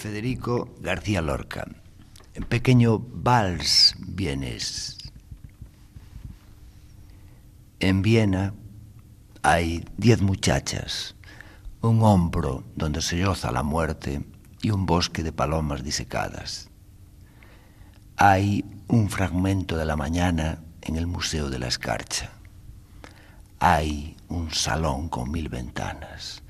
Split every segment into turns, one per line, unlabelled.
Federico García Lorca. En pequeño vals vienes. En Viena hay diez muchachas, un hombro donde se yoza la muerte y un bosque de palomas disecadas. Hay un fragmento de la mañana en el Museo de la Escarcha. Hay un salón con mil ventanas.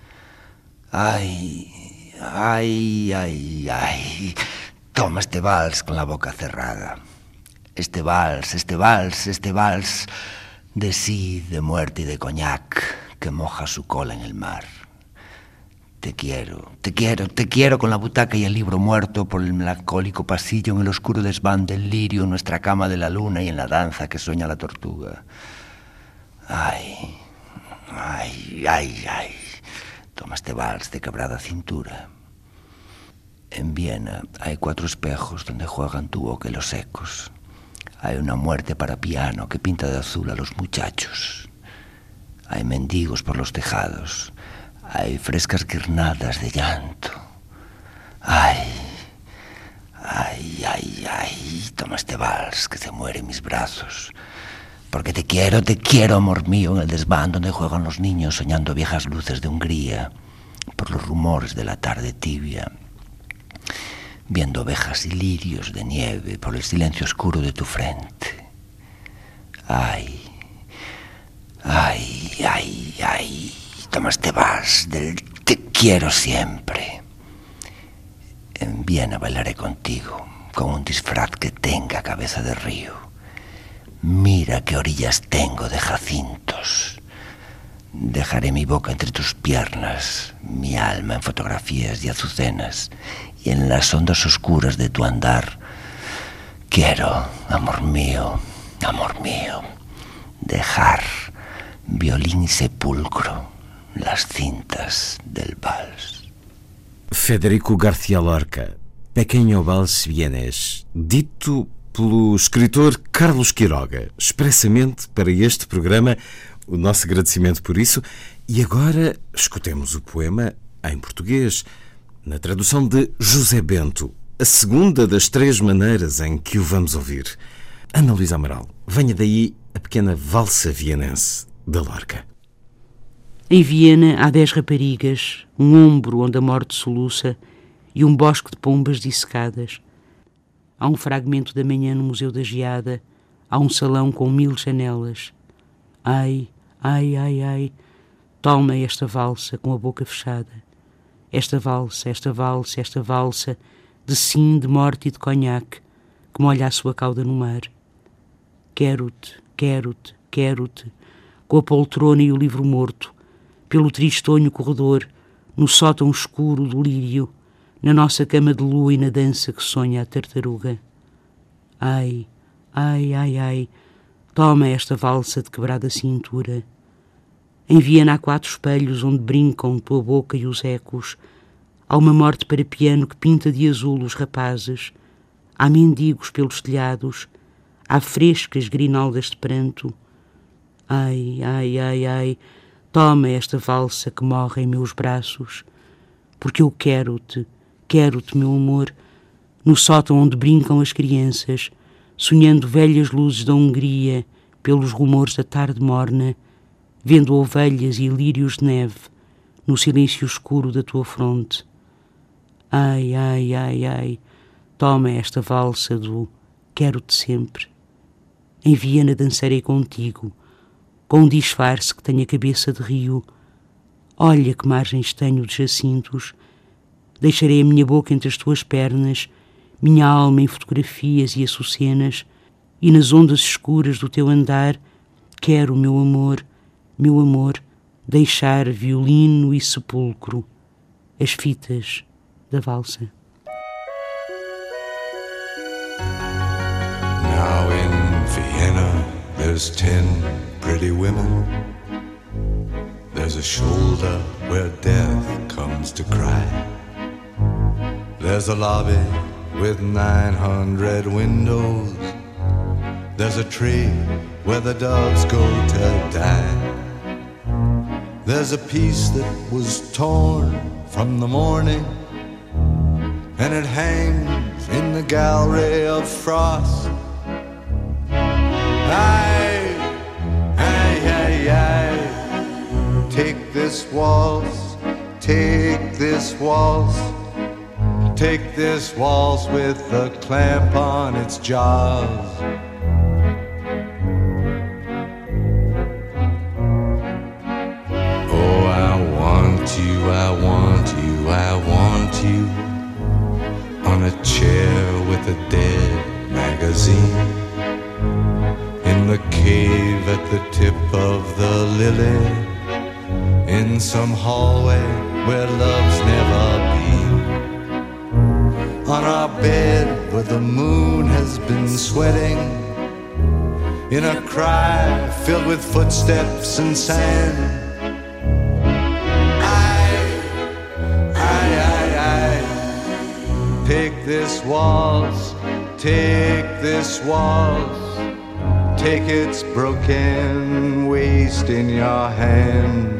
Ay, ay, ay, ay. Toma este vals con la boca cerrada. Este vals, este vals, este vals de sí, de muerte y de coñac que moja su cola en el mar. Te quiero, te quiero, te quiero con la butaca y el libro muerto por el melancólico pasillo en el oscuro desván del lirio, en nuestra cama de la luna y en la danza que sueña la tortuga. Ay, ay, ay, ay. Toma este vals de quebrada cintura. En Viena hay cuatro espejos donde juegan tu boca y los ecos. Hay una muerte para piano que pinta de azul a los muchachos. Hay mendigos por los tejados. Hay frescas guirnadas de llanto. Ay, ay, ay, ay. Toma este vals que se muere en mis brazos. Porque te quiero, te quiero, amor mío, en el desván donde juegan los niños soñando viejas luces de Hungría, por los rumores de la tarde tibia, viendo ovejas y lirios de nieve por el silencio oscuro de tu frente. Ay, ay, ay, ay, toma este vals del te quiero siempre. En Viena bailaré contigo con un disfraz que tenga cabeza de río. Mira qué orillas tengo de jacintos. Dejaré mi boca entre tus piernas, mi alma en fotografías y azucenas, y en las ondas oscuras de tu andar. Quiero, amor mío, amor mío, dejar violín sepulcro las cintas del vals.
Federico García Lorca, Pequeno Vals Vienes, dito pelo escritor Carlos Quiroga, expressamente para este programa. O nosso agradecimento por isso. E agora escutemos o poema em português, na tradução de José Bento, a segunda das três maneiras em que o vamos ouvir. Ana Luísa Amaral, venha daí a pequena valsa vienense da Lorca.
Em Viena há dez raparigas, um ombro onde a morte soluça e um bosque de pombas dissecadas. Há um fragmento da manhã no Museu da Geada, há um salão com mil janelas. Ai, ai, ai, ai, toma esta valsa com a boca fechada. Esta valsa, esta valsa, esta valsa, de sim, de morte e de conhaque, que molha a sua cauda no mar. Quero-te, quero-te, quero-te, com a poltrona e o livro morto, pelo tristonho corredor, no sótão escuro do lírio, na nossa cama de lua e na dança que sonha a tartaruga. Ai, ai, ai, ai, toma esta valsa de quebrada cintura. Há quatro espelhos onde brincam tua boca e os ecos. Há uma morte para piano que pinta de azul os rapazes. Há mendigos pelos telhados. Há frescas grinaldas de pranto. Ai, ai, ai, ai, toma esta valsa que morre em meus braços, porque eu quero-te, quero-te, meu amor, no sótão onde brincam as crianças, sonhando velhas luzes da Hungria pelos rumores da tarde morna, vendo ovelhas e lírios de neve no silêncio escuro da tua fronte. Ai, ai, ai, ai, toma esta valsa do quero-te sempre. Em Viena dançarei contigo, com um disfarce que tem a cabeça de rio. Olha que margens tenho de jacintos. Deixarei a minha boca entre as tuas pernas, minha alma em fotografias e açucenas, e nas ondas escuras do teu andar quero, meu amor, meu amor, deixar violino e sepulcro, as fitas da valsa.
Now in Vienna there's ten pretty women. There's a shoulder where death comes to cry. There's a lobby with 900 windows. There's a tree where the doves go to die. There's a piece that was torn from the morning, and it hangs in the gallery of frost. Aye, aye, aye, aye. Take this waltz, take this waltz, take this waltz with a clamp on its jaws. Oh, I want you, I want you, I want you on a chair with a dead magazine in the cave at the tip of the lily in some hallway where love's never been on our bed where the moon has been sweating in a cry filled with footsteps and sand Aye, aye, aye. Take this waltz, take this waltz, take its broken waist in your hand.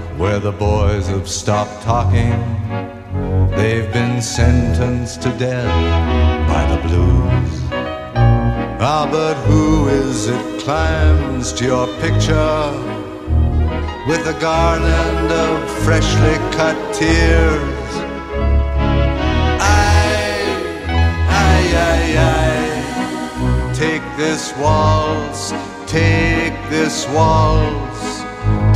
where the boys have stopped talking. They've been sentenced to death by the blues. Ah, but who is it climbs to your picture with a garland of freshly cut tears? Aye, aye, aye, aye. Take this waltz, take this waltz,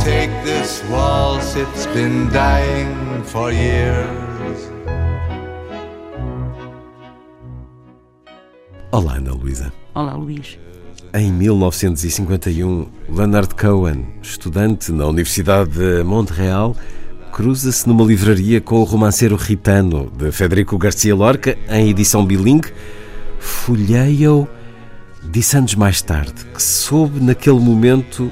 take this waltz, it's been dying for years.
Olá, Ana Luísa.
Olá, Luís.
Em 1951, Leonard Cohen, estudante na Universidade de Montreal, cruza-se numa livraria com o romanceiro Ritano, de Federico Garcia Lorca, em edição bilingue. Folheia-o, disse anos mais tarde que soube naquele momento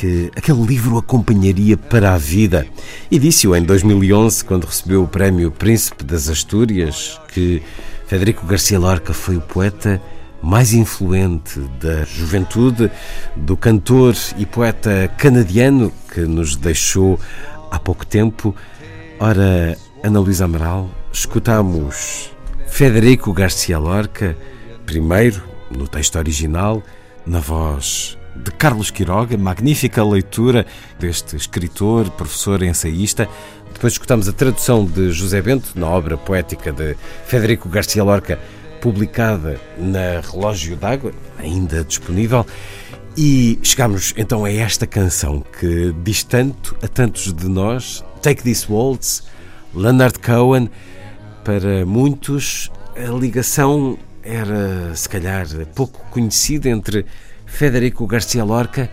que aquele livro acompanharia para a vida. E disse-o em 2011, quando recebeu o prémio Príncipe das Astúrias, que Federico Garcia Lorca foi o poeta mais influente da juventude, do cantor e poeta canadiano que nos deixou há pouco tempo. Ora, Ana Luísa Amaral, escutamos Federico Garcia Lorca, primeiro no texto original, na voz de Carlos Quiroga, magnífica leitura deste escritor, professor ensaísta. Depois escutamos a tradução de José Bento na obra poética de Federico Garcia Lorca, publicada na Relógio d'Água, ainda disponível. E chegamos então a esta canção que diz tanto a tantos de nós, Take This Waltz, Leonard Cohen. Para muitos, a ligação era, se calhar, pouco conhecida entre Federico Garcia Lorca.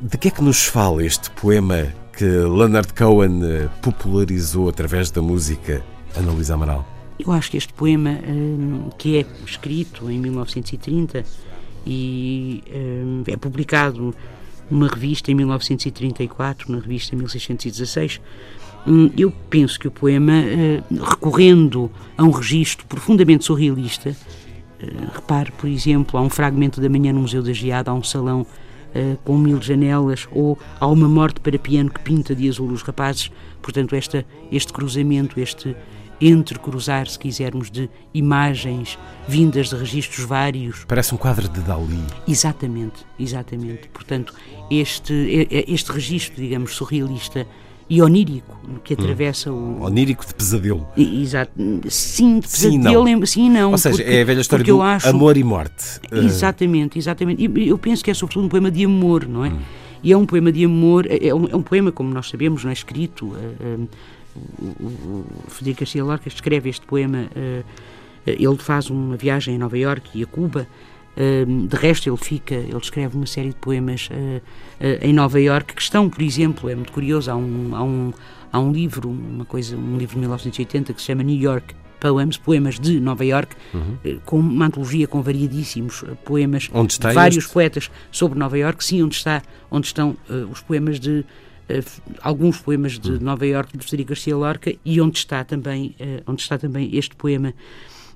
De que é que nos fala este poema que Leonard Cohen eh, popularizou através da música Ana Luísa Amaral?
Eu acho que este poema, hum, que é escrito em 1930 e hum, é publicado numa revista em 1934, na revista 1616, hum, eu penso que o poema, recorrendo a um registro profundamente surrealista, repare, por exemplo, há um fragmento da manhã no Museu da Geada, há um salão hum, com mil janelas, ou há uma morte para piano que pinta de azul os rapazes, portanto, esta, este cruzamento, este entrecruzar, se quisermos, de imagens vindas de registros vários.
Parece um quadro de Dali.
Exatamente, exatamente. Portanto, este, este registro, digamos, surrealista e onírico que atravessa hum.
o. Onírico de pesadelo.
Exato. Sim, de pesadelo. Sim, não. Sim, não
Ou seja, porque, é a velha história do acho... amor e morte.
Exatamente, exatamente. E eu penso que é sobretudo um poema de amor, não é? Hum. E é um poema de amor, é, é um, é um poema, como nós sabemos, não é escrito. Uh, uh, o, o Federico Garcia Lorca escreve este poema. Uh, ele faz uma viagem a Nova Iorque e a Cuba de resto, ele fica, ele escreve uma série de poemas uh, uh, em Nova Iorque que estão, por exemplo, é muito curioso, há um, há um, há um livro, uma coisa, um livro de 1980 que se chama New York Poems, poemas de Nova York, uhum. Eh, com uma antologia com variadíssimos poemas
onde está
de vários
este?
poetas sobre Nova York, sim, onde está, onde estão os poemas de alguns poemas de uhum. Nova York de Federico Garcia Lorca e onde está também, onde está também este poema,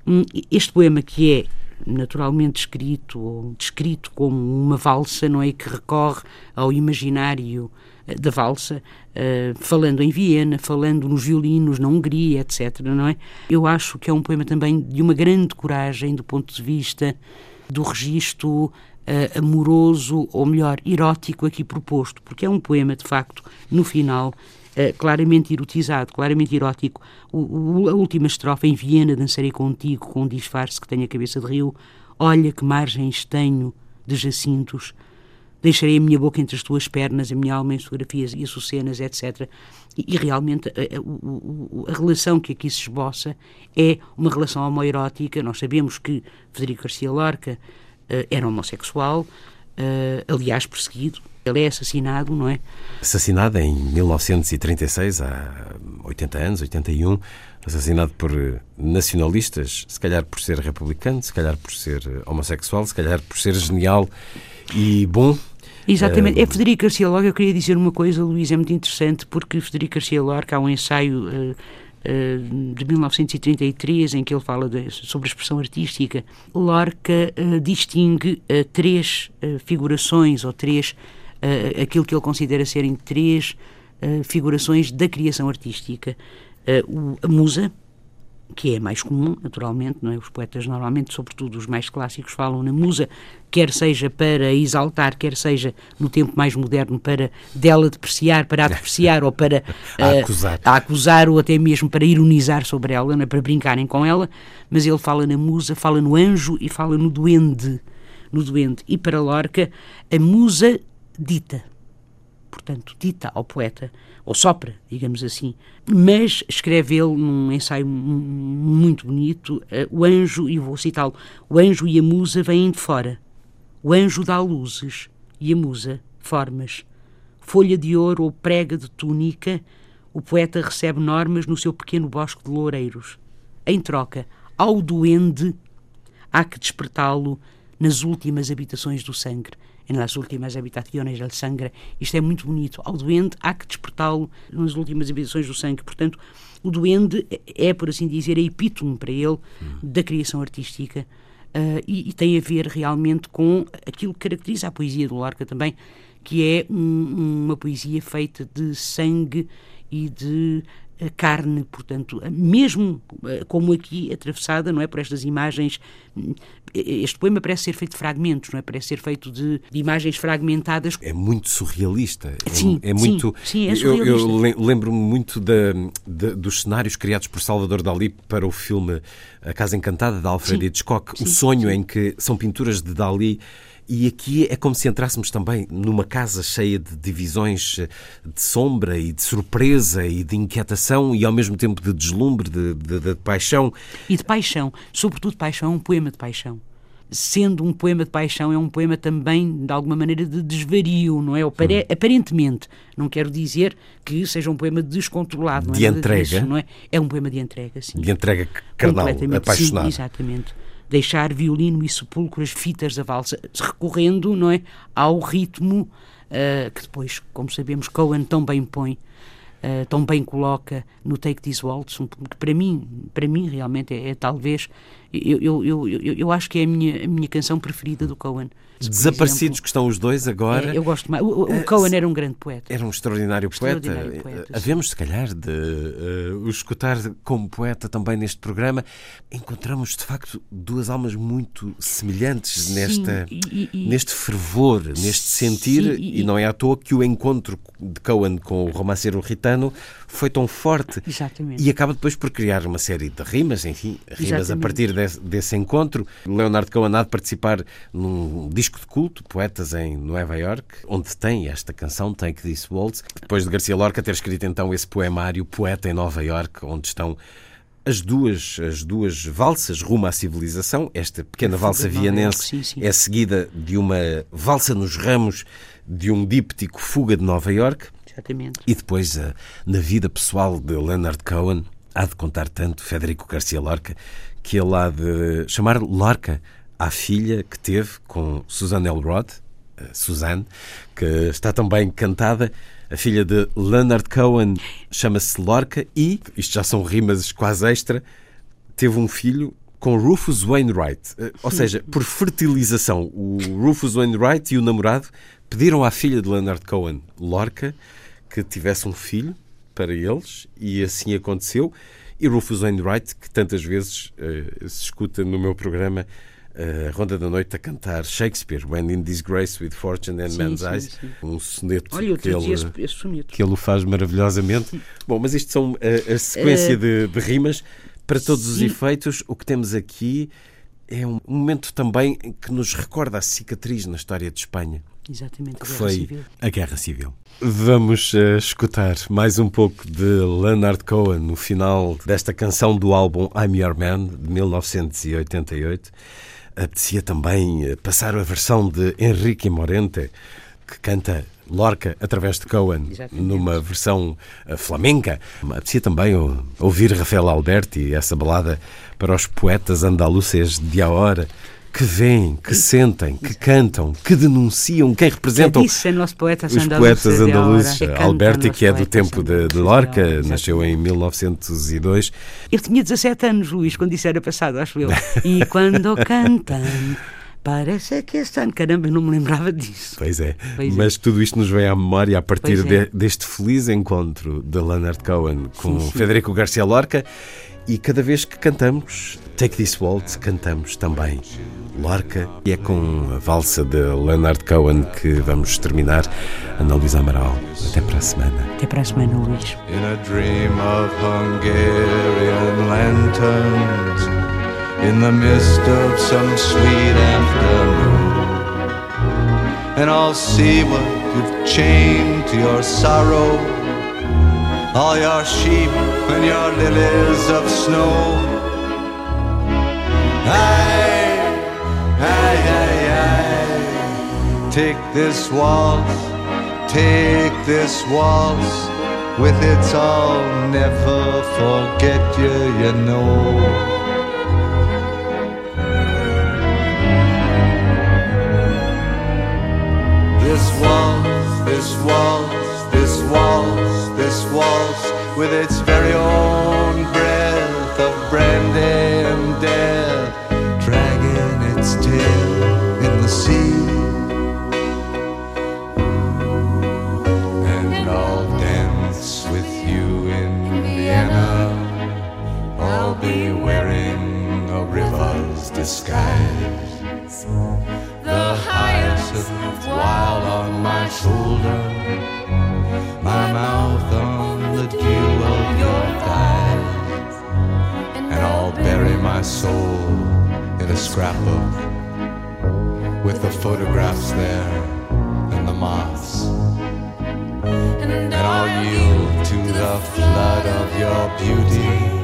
hum, este poema que é naturalmente escrito ou descrito como uma valsa, não é? Que recorre ao imaginário eh, da valsa, uh, falando em Viena, falando nos violinos na Hungria, etc. Não é? Eu acho que é um poema também de uma grande coragem do ponto de vista do registro uh, amoroso, ou melhor, erótico aqui proposto, porque é um poema, de facto, no final, Uh, claramente erotizado, claramente erótico. O, o, a última estrofe, em Viena dançarei contigo com um disfarce que tenho a cabeça de rio. Olha que margens tenho de jacintos. Deixarei a minha boca entre as tuas pernas, a minha alma em fotografias e açucenas, etc. E, e realmente a, a, a, relação que aqui se esboça é uma relação homoerótica. Nós sabemos que Federico Garcia Lorca uh, era homossexual, uh, aliás perseguido, ele é assassinado, não é?
Assassinado em 1936, há 80 anos, 81, assassinado por nacionalistas, se calhar por ser republicano, se calhar por ser homossexual, se calhar por ser genial e bom.
Exatamente. É Federico Garcia Lorca. Eu queria dizer uma coisa, Luís, é muito interessante, porque Federico Garcia Lorca há um ensaio uh, uh, de 1933 em que ele fala de, sobre a expressão artística. Lorca uh, distingue três figurações ou três uh, aquilo que ele considera serem três uh, figurações da criação artística. Uh, a musa, que é mais comum, naturalmente, não é? Os poetas normalmente, sobretudo os mais clássicos, falam na musa, quer seja para exaltar, quer seja no tempo mais moderno para dela depreciar, para a depreciar ou para
a acusar.
a acusar ou até mesmo para ironizar sobre ela, é? para brincarem com ela, mas ele fala na musa, fala no anjo e fala no duende, no duende. E para Lorca, a musa dita. Portanto, dita ao poeta, ou sopra, digamos assim. Mas escreve ele num ensaio muito bonito, uh, o anjo, e vou citá-lo, o anjo e a musa vêm de fora. O anjo dá luzes e a musa formas. Folha de ouro ou prega de túnica, o poeta recebe normas no seu pequeno bosque de loureiros. Em troca, ao duende, há que despertá-lo nas últimas habitações do sangue las últimas habitações del sangue. Isto é muito bonito. Ao doente há que despertá-lo nas últimas habitações do sangue. Portanto, o doente é, por assim dizer, a epítome para ele da criação artística. Uh, e, e, tem a ver realmente com aquilo que caracteriza a poesia do Lorca também, que é um, uma poesia feita de sangue e de a carne, portanto, mesmo eh, como aqui atravessada, não é, por estas imagens, hum, este poema parece ser feito de fragmentos, não é, parece ser feito de, de imagens fragmentadas.
É muito surrealista.
É sim,
é, é muito.
Sim, sim é surrealista.
Eu, eu lembro-me muito dos cenários criados por Salvador Dalí para o filme A Casa Encantada de Alfred sim, Hitchcock, sim, o sonho em que são pinturas de Dalí e aqui é como se entrássemos também numa casa cheia de divisões eh, de sombra e de surpresa e de inquietação e ao mesmo tempo de deslumbre, de, de, de paixão.
E de paixão, sobretudo paixão, é um poema de paixão sendo um poema de paixão, é um poema também, de alguma maneira, de desvario, não é? Apare Aparentemente. Não quero dizer que seja um poema descontrolado.
De
é
entrega.
Disso, não é? é um poema de entrega, sim.
De entrega carnal, apaixonado.
Sim, exatamente deixar violino e sepulcro as fitas da valsa, recorrendo não é, ao ritmo uh, que depois, como sabemos, Cohen tão bem põe, uh, tão bem coloca no Take This Waltz, um, que para mim, para mim realmente é, é talvez Eu, eu, eu, eu, acho que é a minha, a minha canção preferida do Cohen.
Desaparecidos
exemplo,
que estão os dois agora.
é, eu gosto mais. O, o- Cohen era um grande poeta.
Era um extraordinário,
Extraordinário
poeta.
poeta.
Havemos, se calhar, de eh, o escutar como poeta também neste programa. Encontramos, de facto, duas almas muito semelhantes
Sim,
nesta,
e- e-
neste fervor, neste sentir.
Sim,
e,
e-
não é à toa que o encontro de Cohen com o romanceiro ritano foi tão forte.
Exatamente.
E acaba depois por criar uma série de rimas, enfim, rimas a
Exatamente.
partir desse, desse encontro. Leonardo Cohen há de participar num disco de culto, Poetas em Nova York, onde tem esta canção, Take This Waltz, depois de Garcia Lorca ter escrito então esse poemário, Poeta em Nova York, onde estão as duas, as duas valsas rumo à civilização. Esta pequena valsa
Iorque, sim, sim.
é seguida de uma valsa nos ramos de um díptico Fuga de Nova York.
Exatamente.
E depois, eh, na vida pessoal de Leonard Cohen, há de contar tanto Federico Garcia Lorca que ele há de chamar Lorca à filha que teve com Suzanne Elrod, eh, Suzanne, que está também cantada. A filha de Leonard Cohen chama-se Lorca e, isto já são rimas quase extra, teve um filho com Rufus Wainwright. Eh, Ou seja, por fertilização, o Rufus Wainwright e o namorado pediram à filha de Leonard Cohen, Lorca, que tivesse um filho para eles e assim aconteceu. E Rufus Wainwright, que tantas vezes eh, se escuta no meu programa eh, Ronda da Noite a cantar Shakespeare, When in Disgrace with Fortune and
Sim,
Man's
sim,
Eyes,
sim.
um soneto
Olha,
que ele
esse, esse
que ele o faz maravilhosamente. Bom, mas isto são a, a sequência de, de rimas. Para todos os efeitos, o que temos aqui é um momento também que nos recorda a cicatriz na história de Espanha,
Exatamente.
que
Guerra
foi
Civil.
a Guerra Civil. Vamos eh, escutar mais um pouco de Leonard Cohen no final desta canção do álbum I'm Your Man, de 1988. Apetecia também eh, passar a versão de Henrique Morente, que canta Lorca através de Cohen,
Exatamente.
numa versão eh, flamenca. Apetecia também ou- ouvir Rafael Alberti, essa balada para os poetas andaluces de a hora, que veem, que sentem, que cantam, que denunciam, quem representam
Que disse poeta
os poetas
ahora,
andaluzes.
que canta
Alberti,
los
que é do
poetas
tempo de, de Lorca, nasceu em 1902.
Ele tinha 17 anos, Luís, quando isso era passado, acho eu. E quando cantam, parece que estão. Caramba, eu não me lembrava disso.
Pois é.
Pois é.
Mas tudo isto nos vem à memória a partir
é.
de- deste feliz encontro de Leonard Cohen com
Sim, sim.
Federico Garcia Lorca. E cada vez que cantamos Take This Waltz, cantamos também Lorca. E é com a valsa de Leonard Cohen que vamos terminar. Ana Luísa Amaral, até para a semana.
Até para a semana, Luís.
in a dream of Hungarian lanterns in the mist of some sweet afternoon. And I'll see what you've chained to your sorrow, all your sheep and your lilies of snow. Aye, Take this waltz, take this waltz with its all. Never forget you, you know. This waltz, this waltz, this waltz, this waltz with its very own breath of brandy river's disguise. The hyacinth wild on my shoulder, my mouth on the dew of your thighs. And I'll bury my soul in a scrapbook with the photographs there and the moths. And I'll yield to the flood of your beauty,